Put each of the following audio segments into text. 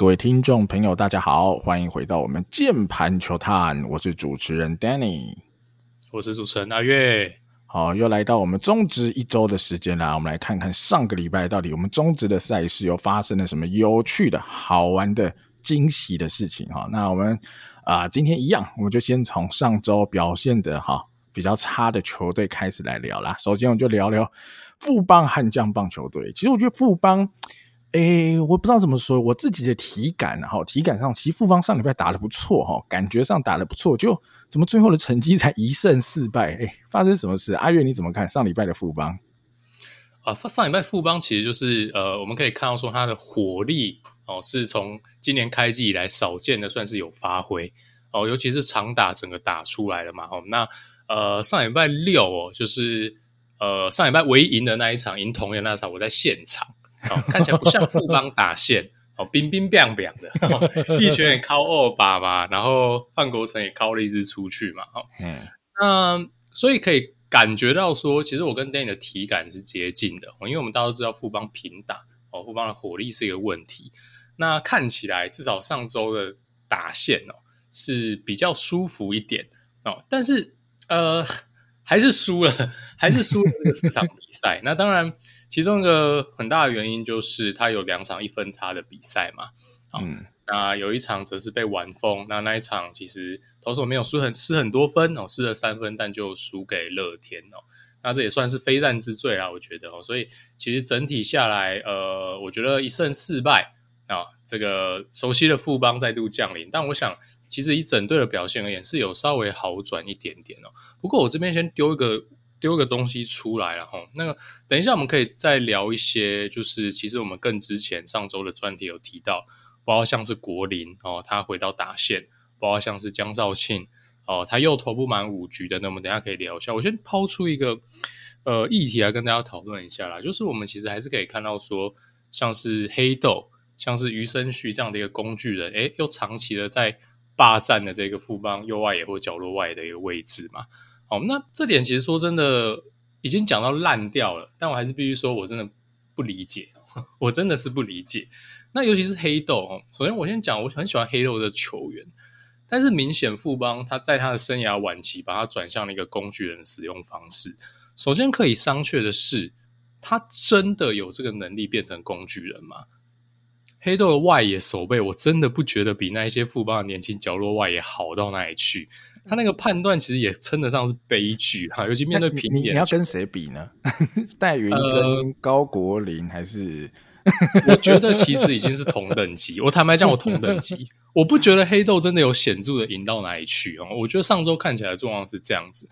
各位听众朋友，大家好，欢迎回到我们键盘球探，我是主持人 Danny，我是主持人阿月。好，又来到我们中职一周的时间啦，我们来看看上个礼拜到底我们中职的赛事又发生了什么有趣的好玩的惊喜的事情哈。那我们啊、呃，今天一样，我们就先从上周表现的哈比较差的球队开始来聊啦。首先，我们就聊聊富邦悍将棒球队。其实我觉得富邦。诶，我不知道怎么说，我自己的体感哈，体感上其实富邦上礼拜打得不错哈，感觉上打得不错，就怎么最后的成绩才一胜四败？诶，发生什么事？阿月你怎么看上礼拜的富邦？啊，上礼拜富邦其实就是呃，我们可以看到说他的火力哦，是从今年开季以来少见的，算是有发挥哦，尤其是长打整个打出来了嘛。哦，那呃上礼拜六哦，就是呃上礼拜唯一赢的那一场，赢同样那场，我在现场。哦，看起来不像富邦打线，哦，冰冰凉凉的，一拳也敲二把嘛，然后范国成也敲了一支出去嘛，哈，嗯，那所以可以感觉到说，其实我跟 Danny 的体感是接近的，哦，因为我们大家都知道富邦平打，哦，富邦的火力是一个问题，那看起来至少上周的打线哦是比较舒服一点哦，但是呃还是输了，还是输了这四场比赛，那当然。其中一个很大的原因就是他有两场一分差的比赛嘛，嗯，那有一场则是被玩疯，那那一场其实投手没有输很失很多分哦，失了三分，但就输给乐天哦，那这也算是非战之罪啦，我觉得哦，所以其实整体下来，呃，我觉得一胜四败啊，这个熟悉的富邦再度降临，但我想其实以整队的表现而言是有稍微好转一点点哦，不过我这边先丢一个。丢个东西出来了哈，那个等一下我们可以再聊一些，就是其实我们更之前上周的专题有提到，包括像是国林哦，他回到打线，包括像是江兆庆哦，他又投不满五局的，那我们等下可以聊一下。我先抛出一个呃议题来跟大家讨论一下啦，就是我们其实还是可以看到说，像是黑豆，像是余生旭这样的一个工具人，诶，又长期的在霸占的这个富邦右外野或角落外的一个位置嘛。哦，那这点其实说真的已经讲到烂掉了，但我还是必须说，我真的不理解，我真的是不理解。那尤其是黑豆哦，首先我先讲，我很喜欢黑豆的球员，但是明显富邦他在他的生涯晚期把他转向了一个工具人的使用方式。首先可以商榷的是，他真的有这个能力变成工具人吗？黑豆的外野守备，我真的不觉得比那一些富邦的年轻角落外野好到哪里去。他那个判断其实也称得上是悲剧哈，尤其面对平野，你要跟谁比呢？戴云真、呃、高国林还是？我觉得其实已经是同等级。我坦白讲，我同等级，我不觉得黑豆真的有显著的赢到哪里去哦。我觉得上周看起来的状况是这样子。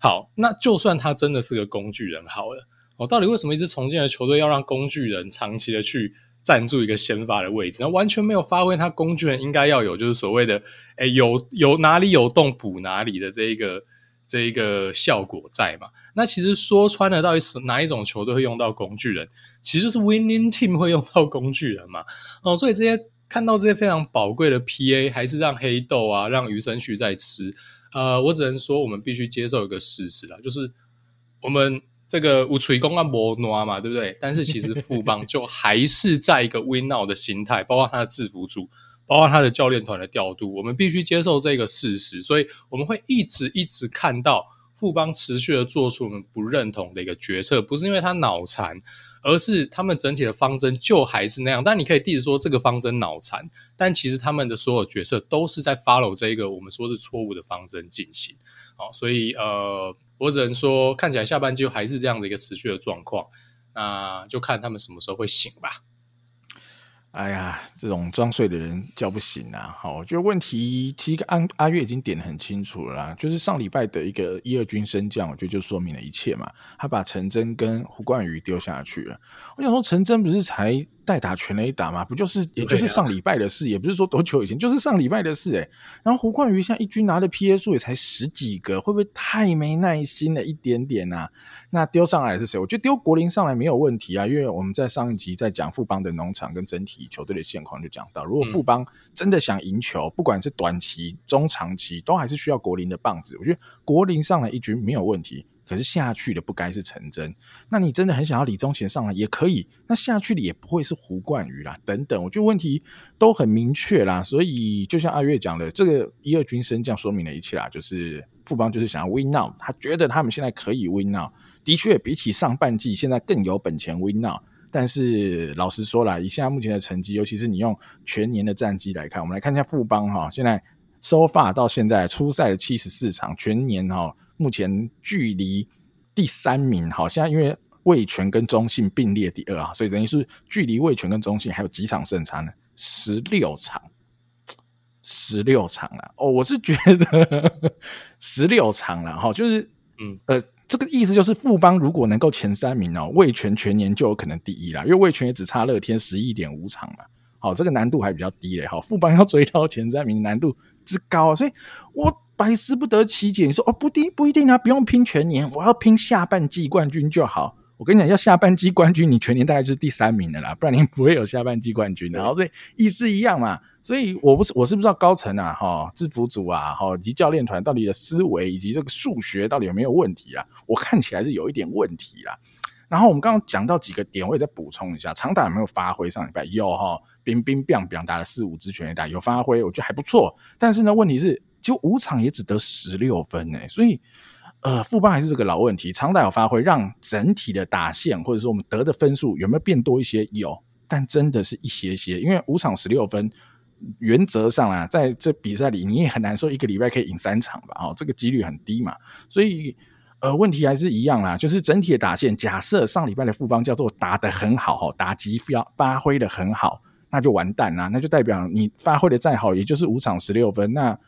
好，那就算他真的是个工具人好了，我到底为什么一支重建的球队要让工具人长期的去？占住一个先发的位置，那完全没有发挥他工具人应该要有，就是所谓的，诶有有哪里有洞补哪里的这一个这一个效果在嘛？那其实说穿了，到底是哪一种球队会用到工具人？其实是 winning team 会用到工具人嘛？哦，所以这些看到这些非常宝贵的 PA，还是让黑豆啊，让余生旭在吃。呃，我只能说，我们必须接受一个事实啦，就是我们。这个无锤公啊，摩诺嘛，对不对？但是其实富邦就还是在一个 win now 的心态，包括他的制服组，包括他的教练团的调度，我们必须接受这个事实。所以我们会一直一直看到富邦持续的做出我们不认同的一个决策，不是因为他脑残，而是他们整体的方针就还是那样。但你可以一直说这个方针脑残，但其实他们的所有决策都是在 follow 这个我们说是错误的方针进行。好，所以呃。我只能说，看起来下半季还是这样的一个持续的状况，那就看他们什么时候会醒吧。哎呀，这种装睡的人叫不醒啊！好，我觉得问题其实阿阿月已经点得很清楚了啦，就是上礼拜的一个一二军升降，我觉得就说明了一切嘛。他把陈真跟胡冠宇丢下去了。我想说，陈真不是才代打全垒打吗？不就是也就是上礼拜的事，也不是说多久以前，就是上礼拜的事诶、欸、然后胡冠宇像一军拿的 PA 数也才十几个，会不会太没耐心了一点点啊？那丢上来是谁？我觉得丢国林上来没有问题啊，因为我们在上一集在讲富邦的农场跟整体。球队的现况就讲到，如果富邦真的想赢球，嗯，不管是短期、中长期，都还是需要国林的棒子。我觉得国林上来一局没有问题，可是下去的不该是陈真。那你真的很想要李宗贤上来也可以，那下去的也不会是胡冠宇啦，等等，我觉得问题都很明确啦。所以就像阿月讲的，这个一二军升降说明了一切啦，就是富邦就是想要 win now，他觉得他们现在可以 win now，的确比起上半季现在更有本钱 win now。但是老实说啦，以现在目前的成绩，尤其是你用全年的战绩来看，我们来看一下富邦哈，现在 so far 到现在初赛的七十四场，全年哈，目前距离第三名好像因为魏全跟中信并列第二啊，所以等于是距离魏全跟中信还有几场胜差呢？十六场，十六场了哦，我是觉得 十六场了哈，就是嗯呃。这个意思就是富邦如果能够前三名哦，味全全年就有可能第一啦，因为味全也只差乐天十一点五场嘛，好，这个难度还比较低嘞，好，富邦要追到前三名难度之高，所以我百思不得其解。你说哦，不定不一定啊，不用拼全年，我要拼下半季冠军就好。我跟你讲，要下半季冠军，你全年大概就是第三名的啦，不然你不会有下半季冠军的。然后所以意思一样嘛，所以我不是我是不知道高层啊，哈，制服组啊，哈，以及教练团到底的思维以及这个数学到底有没有问题啊？我看起来是有一点问题啦。然后我们刚刚讲到几个点，我也再补充一下，长打有没有发挥？上礼拜有哈，冰冰冰冰打了四五支全垒打，有发挥，我觉得还不错。但是呢，问题是就五场也只得十六分呢、所以。呃，副班还是这个老问题，长打有发挥，让整体的打线或者说我们得的分数有没有变多一些？有，但真的是一些些，因为五场十六分，原则上啊，在这比赛里你也很难说一个礼拜可以赢三场吧？哦，这个几率很低嘛，所以呃，问题还是一样啦，就是整体的打线，假设上礼拜的富邦叫做打得很好哈，打击发发挥的很好，那就完蛋啦，那就代表你发挥的再好，也就是五场十六分那。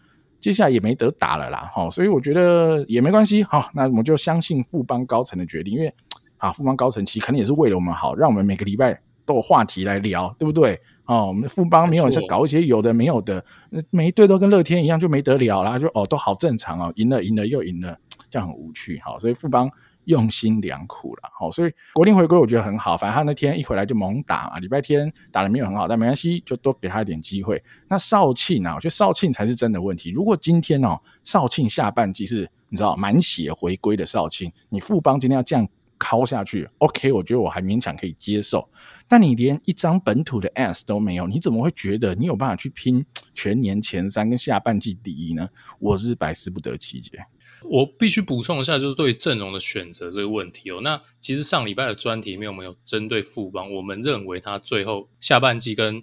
接下来也没得打了啦，哈，所以我觉得也没关系，好，那我们就相信富邦高层的决定，因为啊，富邦高层其实肯定也是为了我们好，让我们每个礼拜都有话题来聊，对不对？哦，我们富邦没有在搞一些有的没有的，每一队都跟乐天一样就没得聊啦，就哦都好正常哦，赢了赢了又赢了，这样很无趣，好，所以富邦。用心良苦了，好，所以国定回归我觉得很好。反正他那天一回来就猛打啊，礼拜天打的没有很好，但没关系，就多给他一点机会。那少庆啊，我觉得少庆才是真的问题。如果今天哦，少庆下半季是你知道满血回归的少庆，你富邦今天要这样敲下去，OK，我觉得我还勉强可以接受。但你连一张本土的 S 都没有，你怎么会觉得你有办法去拼 全年前三跟下半季第一呢？我是百思不得其解。我必须补充一下，就是对阵容的选择这个问题哦。那其实上礼拜的专题里面我们有针对富邦？我们认为他最后下半季跟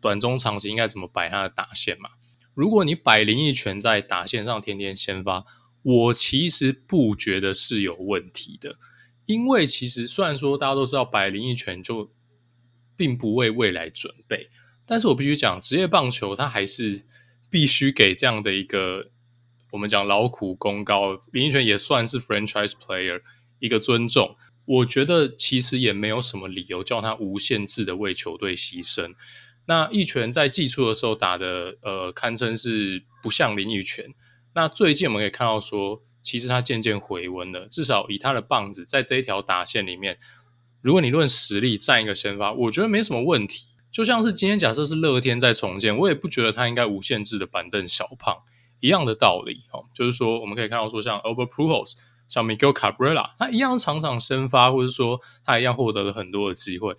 短中长期应该怎么摆他的打线嘛？如果你摆林益全在打线上天天先发，我其实不觉得是有问题的。因为其实虽然说大家都知道摆林益全就并不为未来准备，但是我必须讲，职业棒球它还是必须给这样的一个。我们讲劳苦功高，林益全也算是 franchise player，一个尊重。我觉得其实也没有什么理由叫他无限制的为球队牺牲。那一拳在季初的时候打的，呃，堪称是不像林益全。那最近我们可以看到说，其实他渐渐回温了。至少以他的棒子在这一条打线里面，如果你论实力占一个先发，我觉得没什么问题。就像是今天假设是乐天在重建，我也不觉得他应该无限制的板凳小胖。一样的道理，哦，就是说，我们可以看到说，像 Albert Pujols，像 Miguel Cabrera，他一样场场先发，或者说他一样获得了很多的机会。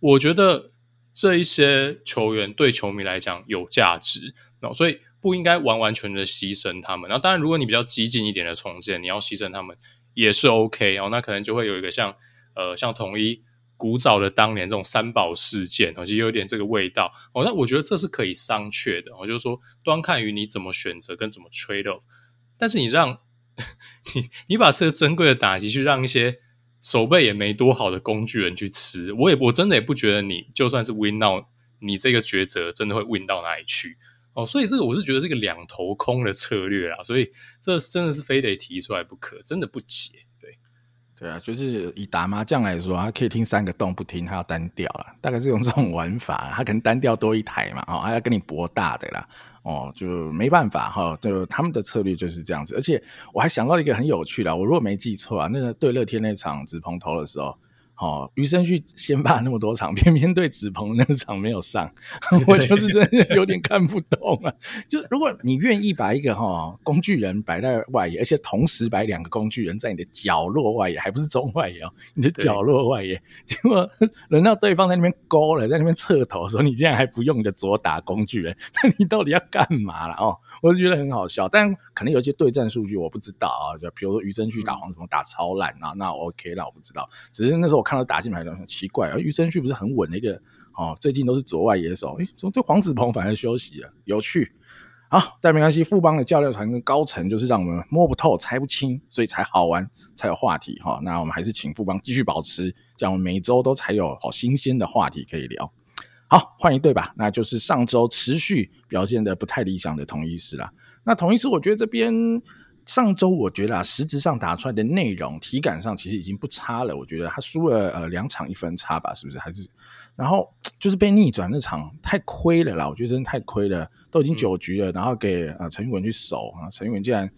我觉得这一些球员对球迷来讲有价值，那所以不应该完完全全的牺牲他们。那当然，如果你比较激进一点的重建，你要牺牲他们也是 OK 哦。那可能就会有一个像呃，像统一。古早的当年这种三宝事件，其实有点这个味道哦。那我觉得这是可以商榷的，我就是说，端看于你怎么选择跟怎么 trade off。但是你让 你你把这个珍贵的打击去让一些手背也没多好的工具人去吃，我也我真的也不觉得你就算是 win now，你这个抉择真的会 win 到哪里去哦。所以这个我是觉得是个两头空的策略啦，所以这真的是非得提出来不可，真的不解。对对啊，就是以打麻将来说，他可以听三个洞不听，他要单调了，大概是用这种玩法，他可能单调多一台嘛，哦，还要跟你博大的啦，哦，就没办法哈，就他们的策略就是这样子。而且我还想到一个很有趣的，我如果没记错啊，那个对乐天那场子鹏投的时候，哦，余生旭先发那么多场，偏偏对子鹏那场没有上，我就是真的有点看不懂啊。就如果你愿意把一个哈、哦、工具人摆在外野，而且同时摆两个工具人在你的角落外野，还不是中外野哦，你的角落外野，结果轮到对方在那边勾了，在那边侧头的时候，你竟然还不用你的左打工具人，那你到底要干嘛了哦？我就觉得很好笑，但可能有些对战数据我不知道啊，就比如说余生旭打黄什么打超烂啊，那 OK，那我不知道，只是那时候我看到打进来的很奇怪，而余生旭不是很稳的一个哦，最近都是左外野手，诶，怎么对黄子鹏反而休息了？有趣，好，但没关系，富邦的教练团跟高层就是让我们摸不透、猜不清，所以才好玩，才有话题哈。那我们还是请富邦继续保持，这样每周都才有好新鲜的话题可以聊。好，换一队吧，那就是上周持续表现的不太理想的统一狮啦。那统一狮，我觉得这边上周我觉得啊，实质上打出来的内容体感上其实已经不差了。我觉得他输了呃两场一分差吧，是不是？还是然后就是被逆转那场太亏了啦，我觉得真的太亏了，都已经九局了，然后给呃陈玉文去守啊，陈玉文竟然。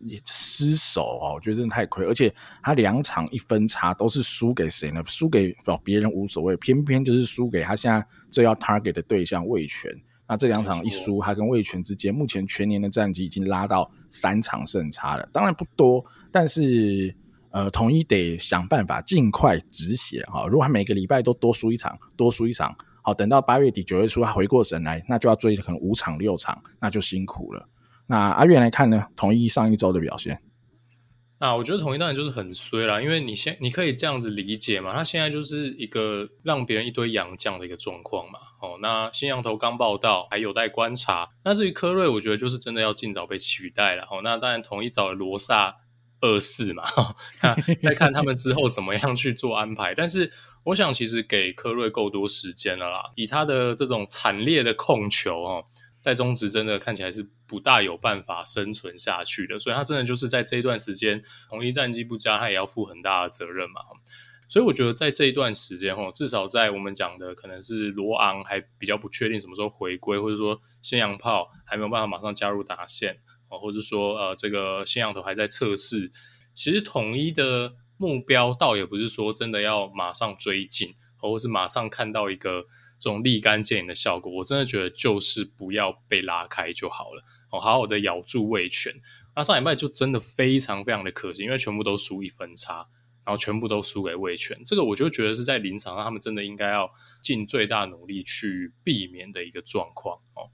也失守啊！我觉得真的太亏，而且他两场一分差都是输给谁呢？输给别人无所谓，偏偏就是输给他现在最要 target 的对象魏全。那这两场一输，他跟魏全之间目前全年的战绩已经拉到三场胜差了。当然不多，但是呃，统一得想办法尽快止血哈。如果他每个礼拜都多输一场，多输一场，好，等到八月底九月初他回过神来，那就要追可能五场六场，那就辛苦了。那阿远来看呢？统一上一周的表现，啊我觉得统一当然就是很衰啦，因为你现你可以这样子理解嘛，他现在就是一个让别人一堆洋将的一个状况嘛。哦，那新洋头刚报到，还有待观察。那至于科瑞，我觉得就是真的要尽早被取代了。哦，那当然同一找了罗萨二世嘛，那再看他们之后怎么样去做安排。但是我想，其实给科瑞够多时间了啦，以他的这种惨烈的控球哦。在中职真的看起来是不大有办法生存下去的，所以他真的就是在这一段时间，统一战绩不佳，他也要负很大的责任嘛。所以我觉得在这一段时间，至少在我们讲的可能是罗昂还比较不确定什么时候回归，或者说新洋炮还没有办法马上加入打线，或者说呃这个新洋头还在测试。其实统一的目标倒也不是说真的要马上追进，或是马上看到一个。这种立竿见影的效果，我真的觉得就是不要被拉开就好了哦，好好的咬住味全。那上礼拜就真的非常非常的可惜，因为全部都输一分差，然后全部都输给味全。这个我就觉得是在临场上他们真的应该要尽最大努力去避免的一个状况哦。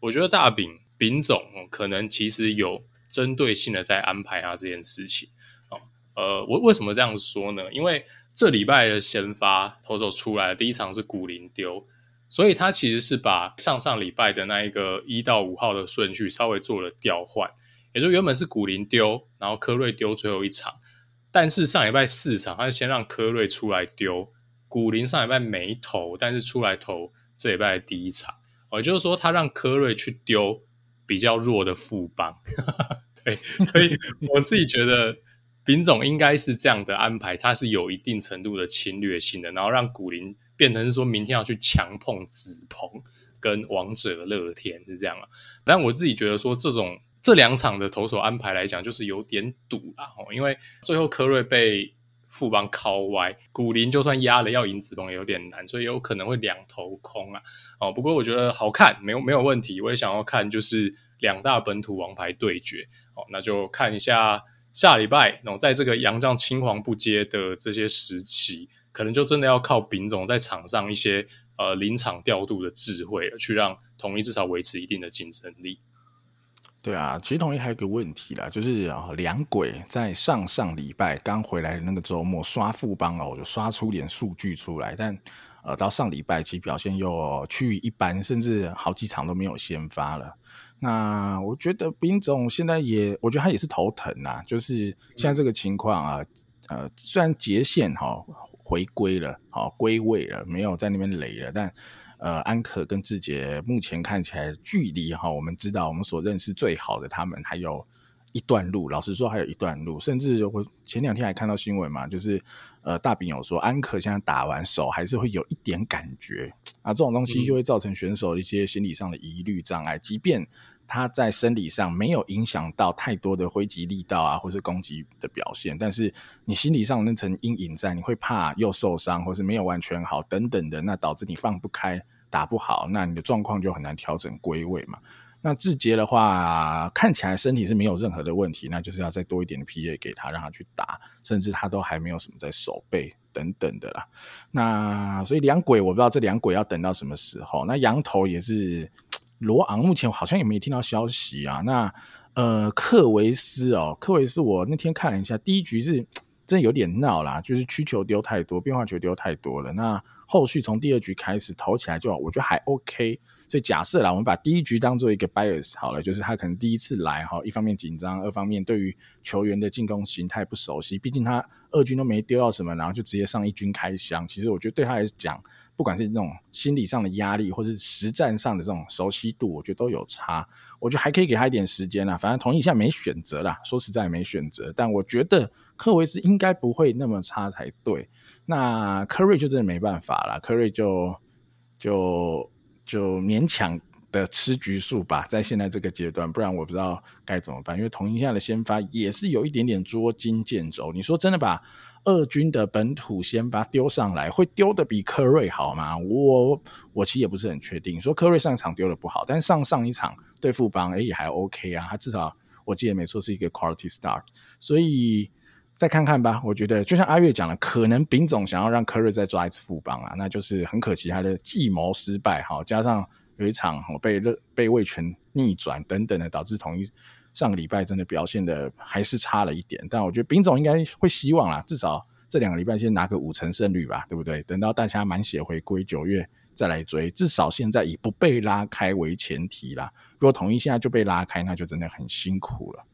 我觉得大饼饼总可能其实有针对性的在安排他这件事情哦。呃，我为什么这样说呢？因为这礼拜的先发投手出来第一场是古林丢，所以他其实是把上上礼拜的那一个一到五号的顺序稍微做了调换，也就原本是古林丢，然后柯瑞丢最后一场，但是上礼拜四场他是先让柯瑞出来丢，古林上礼拜没投，但是出来投这礼拜的第一场，也就是说他让柯瑞去丢比较弱的富邦，对，所以我自己觉得。丙总应该是这样的安排，他是有一定程度的侵略性的，然后让古林变成是说明天要去强碰子鹏跟王者乐天是这样啊。但我自己觉得说，这种这两场的投手安排来讲，就是有点赌啦，哦因为最后柯瑞被富邦靠歪，古林就算压了要赢子鹏也有点难，所以有可能会两头空啊。哦，不过我觉得好看，没有没有问题，我也想要看就是两大本土王牌对决哦，那就看一下。下礼拜，然后在这个洋将青黄不接的这些时期，可能就真的要靠丙总在场上一些呃临场调度的智慧，去让统一至少维持一定的竞争力。对啊，其实统一还有个问题啦，就是啊，两鬼在上上礼拜刚回来的那个周末刷富邦哦，我就刷出点数据出来，但呃到上礼拜其实表现又趋于一般，甚至好几场都没有先发了。那我觉得兵总现在也，我觉得他也是头疼啊。就是现在这个情况啊，呃，虽然杰线哈回归了，好归位了，没有在那边垒了，但呃，安可跟志杰目前看起来距离哈，我们知道我们所认识最好的他们还有一段路。老实说，还有一段路。甚至我前两天还看到新闻嘛，就是呃，大饼有说安可现在打完手还是会有一点感觉啊，这种东西就会造成选手一些心理上的疑虑障碍，即便。他在生理上没有影响到太多的挥击力道啊，或是攻击的表现，但是你心理上那层阴影在，你会怕又受伤，或是没有完全好等等的，那导致你放不开，打不好，那你的状况就很难调整归位嘛。那志杰的话，看起来身体是没有任何的问题，那就是要再多一点的 PA 给他，让他去打，甚至他都还没有什么在手背等等的啦。那所以两鬼，我不知道这两鬼要等到什么时候。那羊头也是。罗昂目前好像也没听到消息啊。那呃，克维斯哦，克维斯，我那天看了一下，第一局是真的有点闹啦，就是曲球丢太多，变化球丢太多了。那后续从第二局开始投起来就我觉得还 OK。所以假设啦，我们把第一局当做一个 bias 好了，就是他可能第一次来哈，一方面紧张，二方面对于球员的进攻形态不熟悉，毕竟他二军都没丢到什么，然后就直接上一军开箱。其实我觉得对他来讲。不管是那种心理上的压力，或是实战上的这种熟悉度，我觉得都有差。我觉得还可以给他一点时间啦。反正同意现在没选择啦，说实在没选择。但我觉得科维斯应该不会那么差才对。那科瑞就真的没办法了，科瑞就就就勉强的吃局数吧，在现在这个阶段，不然我不知道该怎么办。因为同一下的先发也是有一点点捉襟见肘。你说真的吧？二军的本土先发丢上来，会丢的比科瑞好吗？我我其实也不是很确定。说科瑞上一场丢的不好，但是上上一场对富邦，哎也还 OK 啊。他至少我记得没错是一个 quality start，所以再看看吧。我觉得就像阿月讲的，可能丙总想要让科瑞再抓一次富邦啊，那就是很可惜他的计谋失败哈，加上有一场我被被魏权逆转等等的，导致统一。上个礼拜真的表现的还是差了一点，但我觉得丙总应该会希望啦，至少这两个礼拜先拿个五成胜率吧，对不对？等到大家满血回归九月再来追，至少现在以不被拉开为前提啦。如果统一现在就被拉开，那就真的很辛苦了。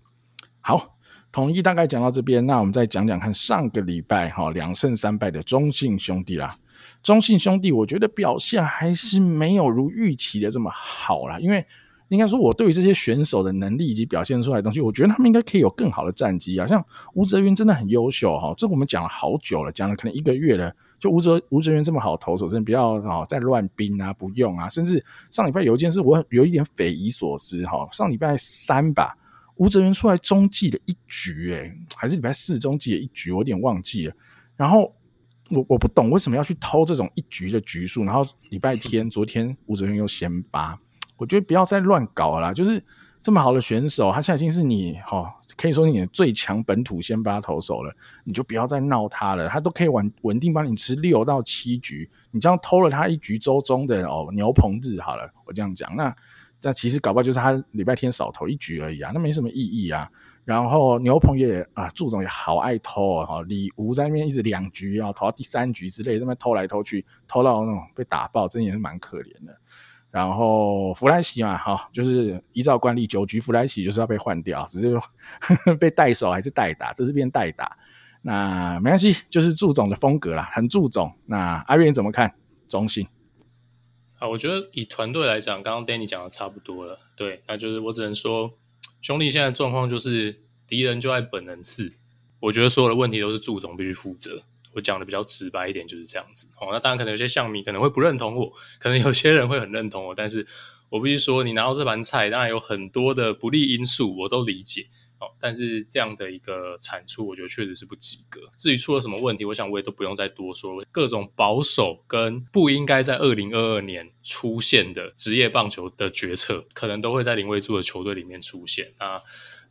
好，统一大概讲到这边，那我们再讲讲看上个礼拜哈两胜三败的中信兄弟啦。中信兄弟我觉得表现还是没有如预期的这么好啦，因为。应该说，我对于这些选手的能力以及表现出来的东西，我觉得他们应该可以有更好的战绩啊。像吴哲云真的很优秀哈，这我们讲了好久了，讲了可能一个月了。就吴哲吴哲云这么好投手，真的不要哦再乱兵啊，不用啊。甚至上礼拜有一件事，我有一点匪夷所思哈。上礼拜三吧，吴哲源出来中继了一局，诶，还是礼拜四中继了一局，我有点忘记了。然后我我不懂为什么要去偷这种一局的局数，然后礼拜天昨天吴哲源又先发。我觉得不要再乱搞了啦，就是这么好的选手，他现在已经是你哈，可以说你的最强本土先发投手了，你就不要再闹他了，他都可以稳稳定帮你吃六到七局，你这样偷了他一局周中的哦牛棚日好了，我这样讲，那那其实搞不好就是他礼拜天少投一局而已啊，那没什么意义啊。然后牛棚也啊，祝总也好爱偷哦，李吴在那边一直两局啊，投到第三局之类，在那边偷来偷去，偷到那种被打爆，真的也是蛮可怜的。然后弗莱西嘛，哈，就是依照惯例，九局弗莱西就是要被换掉，只是呵呵 被带手还是代打，这是变代打，那没关系，就是祝总的风格啦，很祝总。那阿元怎么看？中性啊，我觉得以团队来讲，刚刚 Danny 讲的差不多了，对，那就是我只能说，兄弟现在状况就是敌人就在本能寺，我觉得所有的问题都是祝总必须负责。我讲的比较直白一点，就是这样子。哦，那当然可能有些象迷可能会不认同我，可能有些人会很认同我，但是我必须说，你拿到这盘菜，当然有很多的不利因素，我都理解。哦，但是这样的一个产出，我觉得确实是不及格。至于出了什么问题，我想我也都不用再多说了。各种保守跟不应该在二零二二年出现的职业棒球的决策，可能都会在林威助的球队里面出现啊。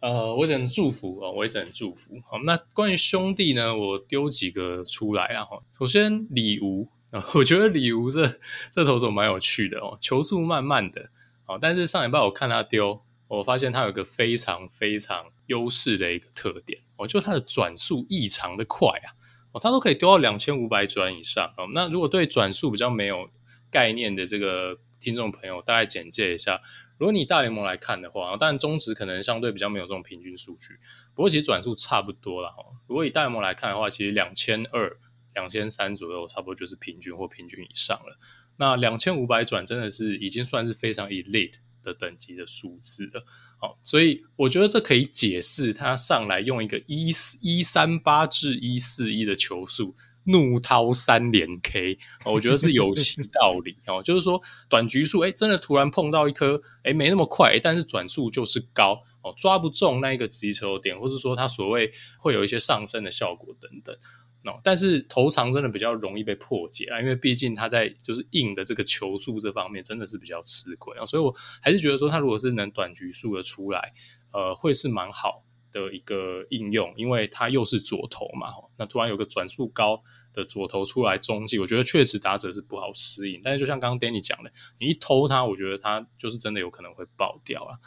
呃，我只能祝福哦，我也只能祝福。好，那关于兄弟呢，我丢几个出来啊。首先李吴啊，我觉得李吴这这投手蛮有趣的哦，球速慢慢的，哦，但是上礼拜我看他丢，我发现它有一个非常非常优势的一个特点，哦，就它的转速异常的快啊，哦，它都可以丢到两千五百转以上。哦，那如果对转速比较没有概念的这个听众朋友，大概简介一下。如果你大联盟来看的话，当然中职可能相对比较没有这种平均数据，不过其实转速差不多了哈。如果以大联盟来看的话，其实两千二、两千三左右，差不多就是平均或平均以上了。那两千五百转真的是已经算是非常 elite 的等级的数字了。好，所以我觉得这可以解释他上来用一个一四一三八至一四一的球速。怒涛三连 K，我觉得是有其道理哦。就是说短局数，哎，真的突然碰到一颗，哎，没那么快，但是转速就是高哦，抓不中那一个击球点，或是说它所谓会有一些上升的效果等等。哦，但是头长真的比较容易被破解啊，因为毕竟它在就是硬的这个球速这方面真的是比较吃亏啊，所以我还是觉得说，它如果是能短局数的出来，呃，会是蛮好的一个应用，因为它又是左投嘛，那突然有个转速高的左投出来中继，我觉得确实打者是不好适应。但是就像刚刚 Danny 讲的，你一偷它，我觉得它就是真的有可能会爆掉啊。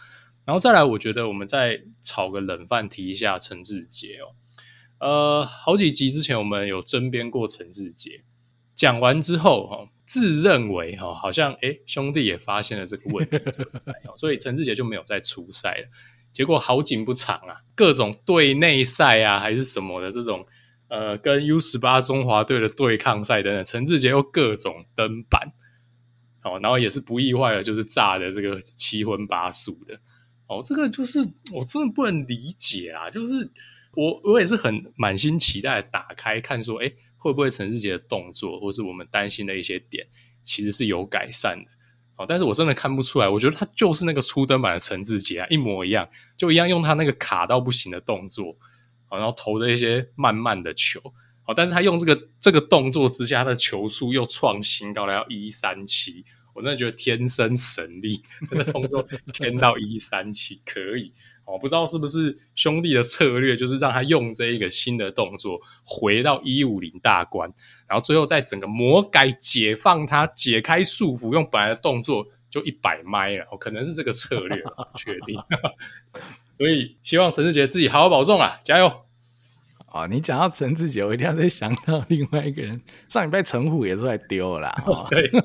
然后再来，我觉得我们再炒个冷饭，提一下陈志杰哦。呃，好几集之前我们有争辩过陈志杰，讲完之后哈，自认为哈好像诶兄弟也发现了这个问题存在，所以陈志杰就没有再出赛了。结果好景不长啊，各种队内赛啊，还是什么的这种，呃，跟 U 十八中华队的对抗赛等等，陈志杰又各种登板，哦，然后也是不意外的，就是炸的这个七荤八素的，哦，这个就是我真的不能理解啊，就是我我也是很满心期待打开看说，诶，会不会陈志杰的动作，或是我们担心的一些点，其实是有改善的。哦但是我真的看不出来，我觉得他就是那个初登板的陈志杰啊，一模一样，就一样用他那个卡到不行的动作，然后投的一些慢慢的球，但是他用这个这个动作之下，他的球速又创新高了，要一三七，我真的觉得天生神力，那个动作天到一三七可以。我不知道是不是兄弟的策略，就是让他用这一个新的动作回到一五零大关，然后最后再整个魔改解放他，解开束缚，用本来的动作就一百迈了。哦可能是这个策略，不确定。所以希望陈志杰自己好好保重啊，加油！啊、哦，你讲到陈志杰，我一定要再想到另外一个人，上礼拜陈虎也出来丢了啦。哦、对，对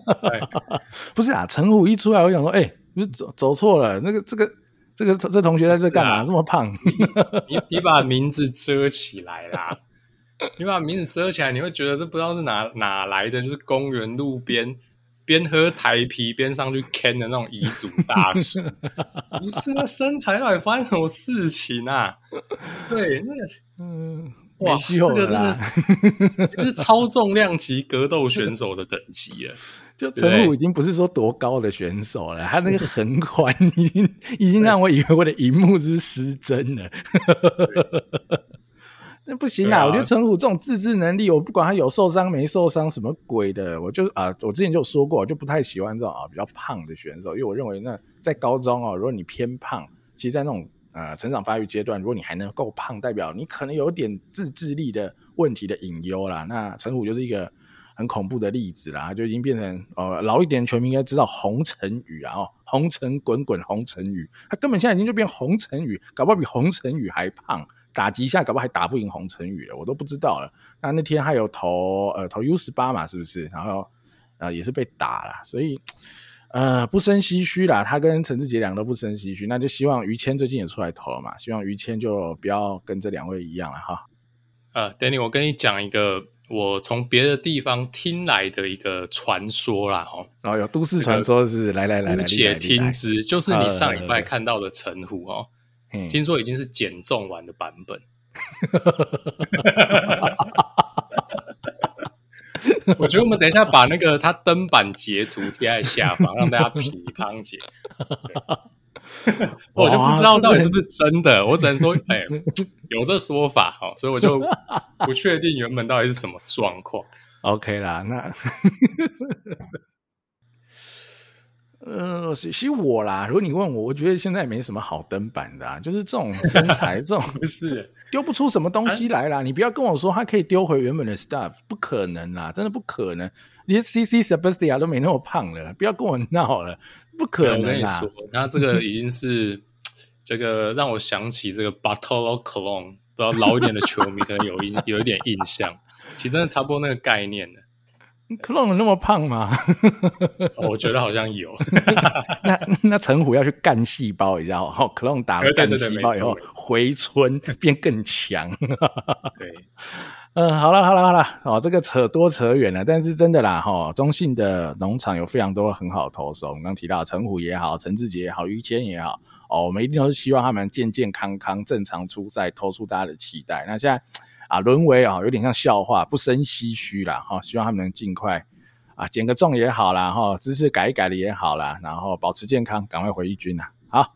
不是啊，陈虎一出来，我想说，哎、欸，不是走走错了，那个这个。这个这同学在这干嘛？啊、这么胖？你你，把名字遮起来啦！你把名字遮起来，你会觉得这不知道是哪哪来的，就是公园路边边喝台啤边上去 Ken 的那种遗嘱大叔。不是那身材到底发生什么事情啊？对，那个 嗯，哇，这个真的是就是超重量级格斗选手的等级了。就陈虎已经不是说多高的选手了，他那个横宽已经已经让我以为我的荧幕是是失真了。那不行啊！我觉得陈虎这种自制能力，我不管他有受伤没受伤，什么鬼的，我就啊，我之前就说过，我就不太喜欢这种啊比较胖的选手，因为我认为那在高中哦，如果你偏胖，其实，在那种呃成长发育阶段，如果你还能够胖，代表你可能有点自制力的问题的隐忧啦。那陈虎就是一个。很恐怖的例子啦，就已经变成呃老一点的球迷应该知道洪承宇啊，哦，红尘滚滚洪承宇，他根本现在已经就变洪承宇，搞不好比洪承宇还胖，打击一下搞不好还打不赢洪承宇了，我都不知道了。那那天还有投呃投 U 十八嘛，是不是？然后呃也是被打了，所以呃不生唏嘘啦，他跟陈志杰两个都不生唏嘘，那就希望于谦最近也出来投了嘛，希望于谦就不要跟这两位一样了哈。呃，Danny，我跟你讲一个。我从别的地方听来的一个传说啦，哈，然后有都市传说是，来来来来，且听之，就是你上礼拜看到的陈虎哦，听说已经是减重完的版本。我觉得我们等一下把那个他登板截图贴在下方，让大家批判解。我就不知道到底是不是真的，我只能说，哎、欸，有这说法哈，所以我就不确定原本到底是什么状况。OK 啦，那，呃，其实我啦，如果你问我，我觉得现在也没什么好登板的，啊，就是这种身材，这种不是丢不出什么东西来啦。你不要跟我说他可以丢回原本的 stuff，不可能啦，真的不可能。连 CC Sabathia 都没那么胖了，不要跟我闹了，不可能。我跟你说，他这个已经是这个让我想起这个 Bartolo Colon，不知道老一点的球迷可能有印有一点印象，其实真的差不多那个概念的。Colon 有那么胖吗？我觉得好像有。那那陈虎要去干细胞一下，然后 Colon 打了干细胞以后回春变更强。对。嗯，好了好了好了，哦，这个扯多扯远了，但是真的啦，哈、哦，中信的农场有非常多很好的投手，我们刚提到陈虎也好，陈志杰也好，于谦也好，哦，我们一定都是希望他们健健康康、正常出赛，投出大家的期待。那现在啊，沦为啊，有点像笑话，不生唏嘘啦，哈、哦，希望他们能尽快啊，减个重也好啦，哈、哦，姿势改一改的也好啦，然后保持健康，赶快回一军啦。好。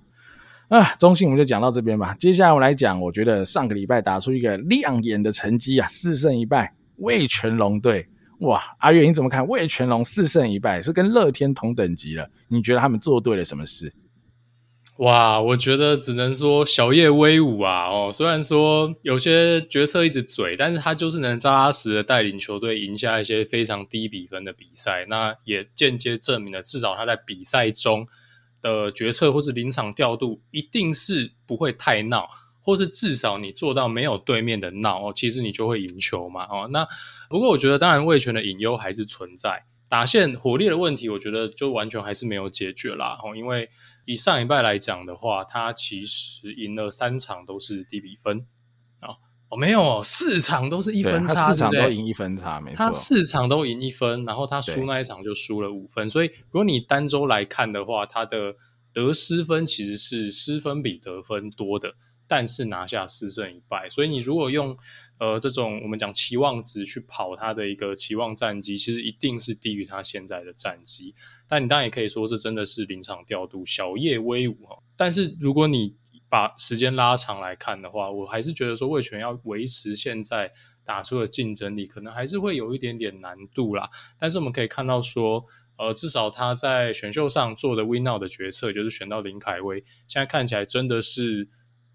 啊，中信我们就讲到这边吧。接下来我来讲，我觉得上个礼拜打出一个亮眼的成绩啊，四胜一败，味全龙队。哇，阿月你怎么看？味全龙四胜一败是跟乐天同等级了，你觉得他们做对了什么事？哇，我觉得只能说小叶威武啊！哦，虽然说有些决策一直嘴，但是他就是能扎扎实的带领球队赢下一些非常低比分的比赛，那也间接证明了至少他在比赛中。的决策或是临场调度，一定是不会太闹，或是至少你做到没有对面的闹哦，其实你就会赢球嘛哦。那不过我觉得，当然味权的隐忧还是存在，打线火力的问题，我觉得就完全还是没有解决啦哦。因为以上礼拜来讲的话，他其实赢了三场都是低比分。哦，没有，四场都是一分差，四场都赢一分差，没错。他四场都赢一分，然后他输那一场就输了五分，所以如果你单周来看的话，他的得失分其实是失分比得分多的，但是拿下四胜一败。所以你如果用呃这种我们讲期望值去跑他的一个期望战绩，其实一定是低于他现在的战绩。但你当然也可以说是真的是临场调度，小叶威武哈。但是如果你把时间拉长来看的话，我还是觉得说味全要维持现在打出的竞争力，可能还是会有一点点难度啦。但是我们可以看到说，呃，至少他在选秀上做的 win now 的决策，就是选到林凯威，现在看起来真的是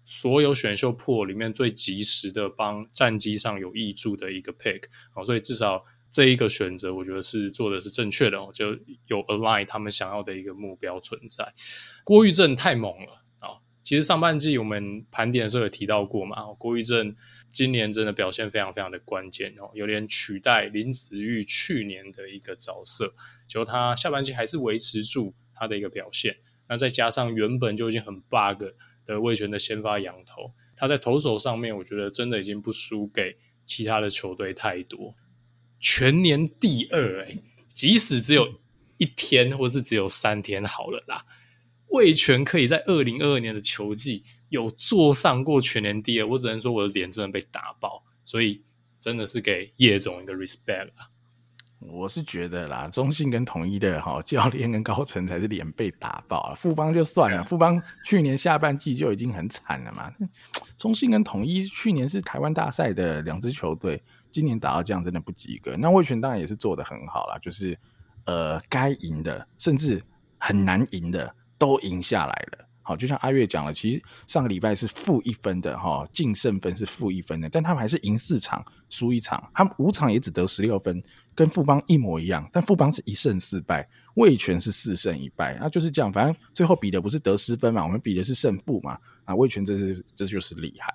所有选秀破里面最及时的帮战绩上有挹注的一个 pick。哦，所以至少这一个选择，我觉得是做的是正确的哦，就有 align 他们想要的一个目标存在。郭玉正太猛了啊。其实上半季我们盘点的时候有提到过嘛，郭玉正今年真的表现非常非常的关键哦，有点取代林子玉去年的一个角色，就他下半季还是维持住他的一个表现，那再加上原本就已经很 bug 的味全的先发洋投，他在投手上面我觉得真的已经不输给其他的球队太多，全年第二诶，即使只有一天或是只有三天好了啦。味全可以在二零二二年的球季有坐上过全年第二，我只能说我的脸真的被打爆，所以真的是给叶总一个 respect 啦。我是觉得啦，中信跟统一的哈教练跟高层才是脸被打爆了，富邦就算了，富邦去年下半季就已经很惨了嘛。中信跟统一去年是台湾大赛的两支球队，今年打到这样真的不及格。那魏全当然也是做的很好啦，就是呃该赢的，甚至很难赢的。都赢下来了，好，就像阿月讲了，其实上个礼拜是负一分的哈，净胜分是负一分的，但他们还是赢四场，输一场，他们五场也只得十六分，跟富邦一模一样，但富邦是一胜四败，味全是四胜一败，那就是这样，反正最后比的不是得失分嘛，我们比的是胜负嘛，啊，味全这是这就是厉害。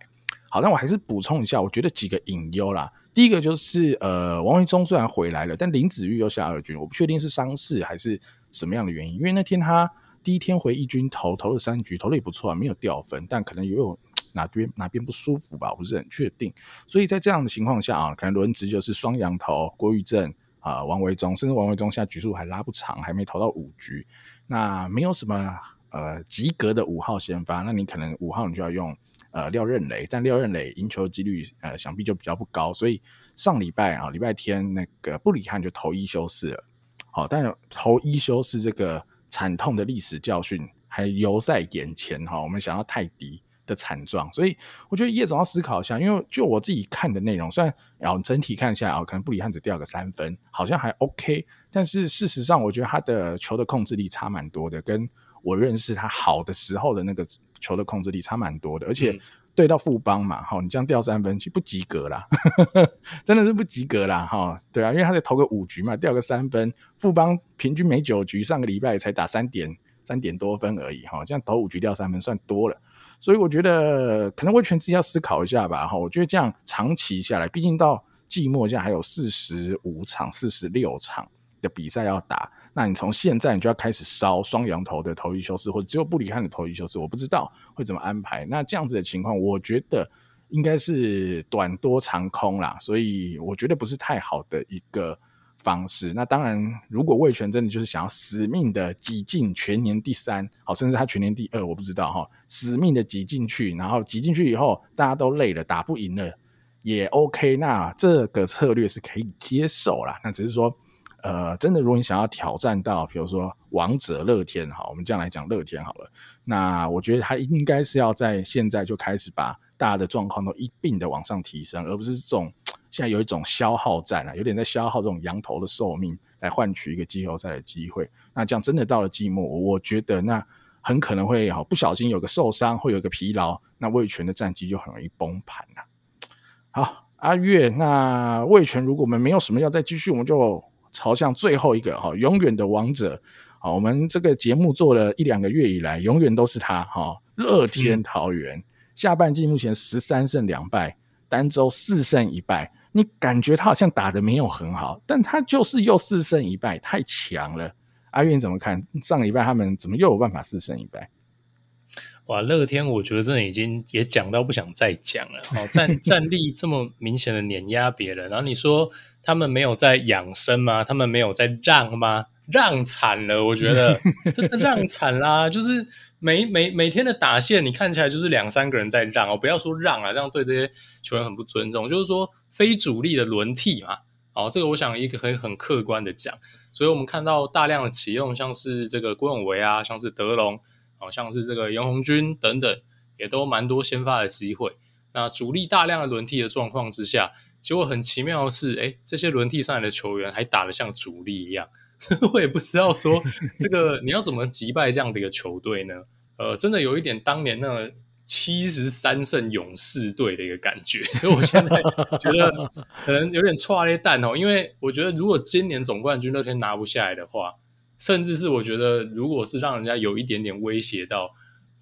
好，那我还是补充一下，我觉得几个隐忧啦，第一个就是呃，王维中虽然回来了，但林子玉又下二军，我不确定是伤势还是什么样的原因，因为那天他。第一天回一军投投了三局，投的也不错啊，没有掉分，但可能也有哪边哪边不舒服吧，不是很确定。所以在这样的情况下啊，可能轮值就是双洋投郭玉正啊，王维忠，甚至王维忠现在局数还拉不长，还没投到五局，那没有什么呃及格的五号先发，那你可能五号你就要用呃廖任磊，但廖任磊赢球几率呃想必就比较不高，所以上礼拜啊礼拜天那个布里汉就投一休四了，好，但投一休四这个。惨痛的历史教训还犹在眼前哈，我们想要泰迪的惨状，所以我觉得叶总要思考一下，因为就我自己看的内容，虽然然后整体看下来啊，可能布里汉只掉个三分，好像还 OK，但是事实上我觉得他的球的控制力差蛮多的，跟我认识他好的时候的那个球的控制力差蛮多的，而且。对到富邦嘛，好，你这样掉三分，其实不及格啦，真的是不及格啦，哈，对啊，因为他得投个五局嘛，掉个三分，富邦平均每九局上个礼拜才打三点三点多分而已，哈，这样投五局掉三分算多了，所以我觉得可能味全自己要思考一下吧，哈，我觉得这样长期下来，毕竟到季末现在还有四十五场、四十六场的比赛要打。那你从现在你就要开始烧双羊头的投一休四，或者只有布里汉的投一休四，我不知道会怎么安排。那这样子的情况，我觉得应该是短多长空啦，所以我觉得不是太好的一个方式。那当然，如果味全真的就是想要死命的挤进全年第三，好，甚至他全年第二，我不知道哈，死命的挤进去，然后挤进去以后大家都累了，打不赢了也 OK，那这个策略是可以接受啦。那只是说，呃，真的如果你想要挑战到，比如说王者乐天，好，我们这样来讲乐天好了，那我觉得他应该是要在现在就开始把大家的状况都一并的往上提升，而不是这种。现在有一种消耗战啊，有点在消耗这种羊头的寿命，来换取一个季后赛的机会。那这样真的到了季末，我觉得那很可能会好不小心有个受伤，会有个疲劳，那味权的战绩就很容易崩盘了。好，阿月，那味权如果我们没有什么要再继续，我们就朝向最后一个哈，永远的王者。好，我们这个节目做了一两个月以来，永远都是他哈，乐天桃园、嗯、下半季目前十三胜两败，单周四胜一败。你感觉他好像打得没有很好，但他就是又四胜一败，太强了。阿运怎么看？上个礼拜他们怎么又有办法四胜一败？哇，乐天我觉得真的已经也讲到不想再讲了。哦，战 战力这么明显的碾压别人，然后你说他们没有在养生吗？他们没有在让吗？让惨了，我觉得 真的让惨啦！就是每每每天的打线，你看起来就是两三个人在让哦，不要说让啊，这样对这些球员很不尊重。就是说。非主力的轮替嘛，哦，这个我想一个可以很客观的讲，所以我们看到大量的启用，像是这个郭永维啊，像是德隆，好、哦、像是这个杨红军等等，也都蛮多先发的机会。那主力大量的轮替的状况之下，结果很奇妙的是，哎，这些轮替上来的球员还打得像主力一样，我也不知道说 这个你要怎么击败这样的一个球队呢？呃，真的有一点当年那个。七十三胜勇士队的一个感觉，所以我现在觉得可能有点剉咧蛋哦，因为我觉得如果今年总冠军那天拿不下来的话，甚至是我觉得如果是让人家有一点点威胁到，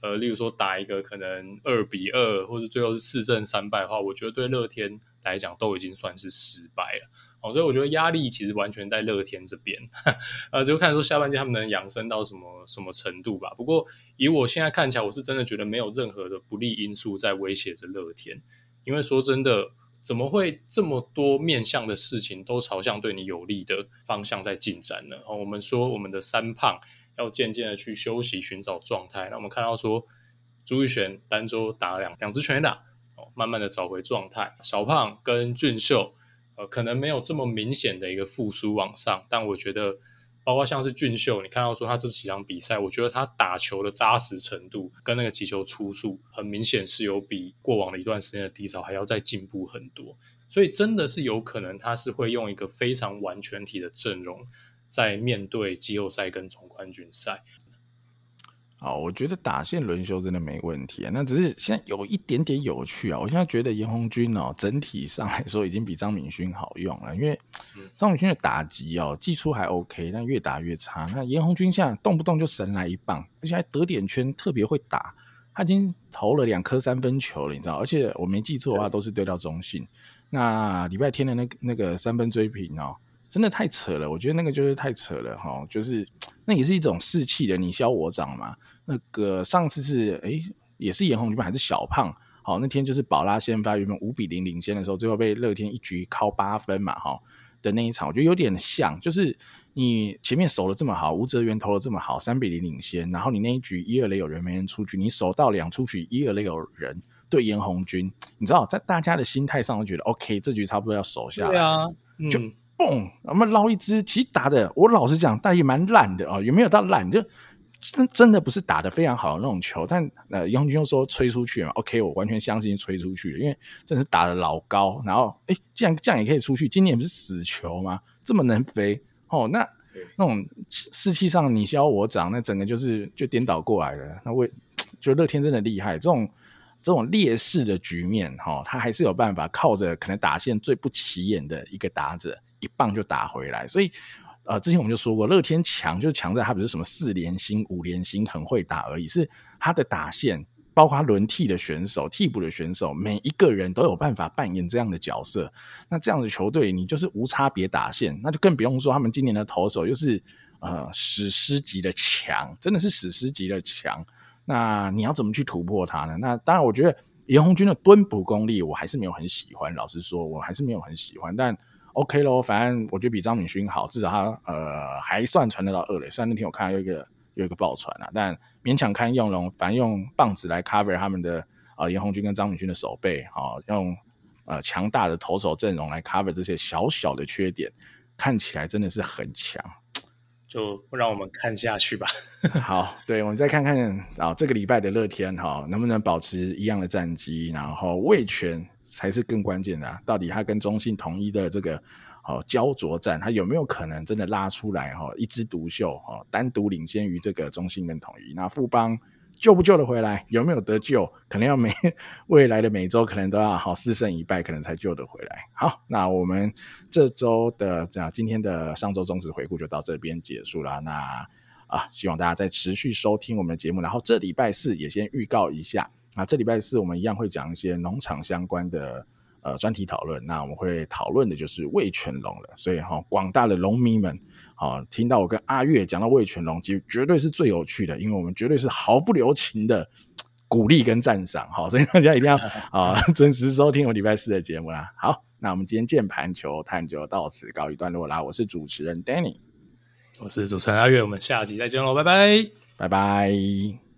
呃，例如说打一个可能二比二，或者最后是四胜三败的话，我觉得对乐天来讲都已经算是失败了。哦，所以我觉得压力其实完全在乐天这边，呃，就看说下半季他们能养生到什么什么程度吧。不过以我现在看起来，我是真的觉得没有任何的不利因素在威胁着乐天，因为说真的，怎么会这么多面向的事情都朝向对你有利的方向在进展呢？哦，我们说我们的三胖要渐渐的去休息，寻找状态。那我们看到说朱育贤单周打了两两支全垒打，哦，慢慢的找回状态。小胖跟俊秀。呃，可能没有这么明显的一个复苏往上，但我觉得，包括像是俊秀，你看到说他这几场比赛，我觉得他打球的扎实程度跟那个击球出速，很明显是有比过往的一段时间的低潮还要再进步很多，所以真的是有可能他是会用一个非常完全体的阵容，在面对季后赛跟总冠军赛。好，我觉得打线轮休真的没问题啊。那只是现在有一点点有趣啊。我现在觉得严红军哦，整体上来说已经比张敏勋好用了。因为张敏勋的打击哦，技出还 OK，但越打越差。那严红军现在动不动就神来一棒，而且还得点圈特别会打。他已经投了两颗三分球了，你知道？而且我没记错的话，都是对到中信。那礼拜天的那个那个三分追平哦。真的太扯了，我觉得那个就是太扯了哈，就是那也是一种士气的你消我长嘛。那个上次是诶、欸，也是严红军还是小胖？好，那天就是宝拉先发，原本五比零领先的时候，最后被乐天一局靠八分嘛，哈的那一场，我觉得有点像，就是你前面守的这么好，吴哲源投的这么好，三比零领先，然后你那一局一二垒有人没人出局，你守到两出局一二垒有人对严红军，你知道在大家的心态上都觉得 OK，这局差不多要守下来，对啊，嗯、就。嘣，我们捞一只，其实打的，我老实讲，但也蛮烂的哦，也没有到烂，就真真的不是打的非常好的那种球。但呃，杨军又说吹出去嘛，OK，我完全相信吹出去了，因为真的是打的老高，然后哎，既然这样也可以出去，今年不是死球吗？这么能飞哦，那那种士气上你消我长，那整个就是就颠倒过来了。那为就乐天真的厉害，这种。这种劣势的局面，哈，他还是有办法靠着可能打线最不起眼的一个打者，一棒就打回来。所以，呃，之前我们就说过，乐天强就是强在他不是什么四连星、五连星很会打而已，是他的打线，包括他轮替的选手、替补的选手，每一个人都有办法扮演这样的角色。那这样的球队，你就是无差别打线，那就更不用说他们今年的投手又是呃史诗级的强，真的是史诗级的强。那你要怎么去突破它呢？那当然，我觉得严红军的蹲捕功力，我还是没有很喜欢。老实说，我还是没有很喜欢。但 OK 咯，反正我觉得比张敏勋好，至少他呃还算传得到二垒。虽然那天我看到有一个有一个爆传啊，但勉强看用龙。反正用棒子来 cover 他们的啊严红军跟张敏勋的手背，好、哦、用呃强大的投手阵容来 cover 这些小小的缺点，看起来真的是很强。就让我们看下去吧。好，对，我们再看看啊，这个礼拜的乐天哈，能不能保持一样的战绩？然后卫权才是更关键的，到底他跟中信统一的这个哦焦灼战，他有没有可能真的拉出来哈一枝独秀哈，单独领先于这个中信跟统一？那富邦。救不救得回来？有没有得救？可能要每未来的每周可能都要好四胜一败，可能才救得回来。好，那我们这周的这样今天的上周中职回顾就到这边结束了。那啊，希望大家再持续收听我们的节目。然后这礼拜四也先预告一下啊，这礼拜四我们一样会讲一些农场相关的呃专题讨论。那我们会讨论的就是味全龙了。所以哈，哦，广大的龙迷们。好，听到我跟阿月讲到味全龙，其实绝对是最有趣的，因为我们绝对是毫不留情的鼓励跟赞赏。好，所以大家一定要 啊准时收听我礼拜四的节目啦。好，那我们今天键盘球探究到此告一段落啦。我是主持人 Danny，我是主持人阿月，我们下集再见喽，拜拜，拜拜。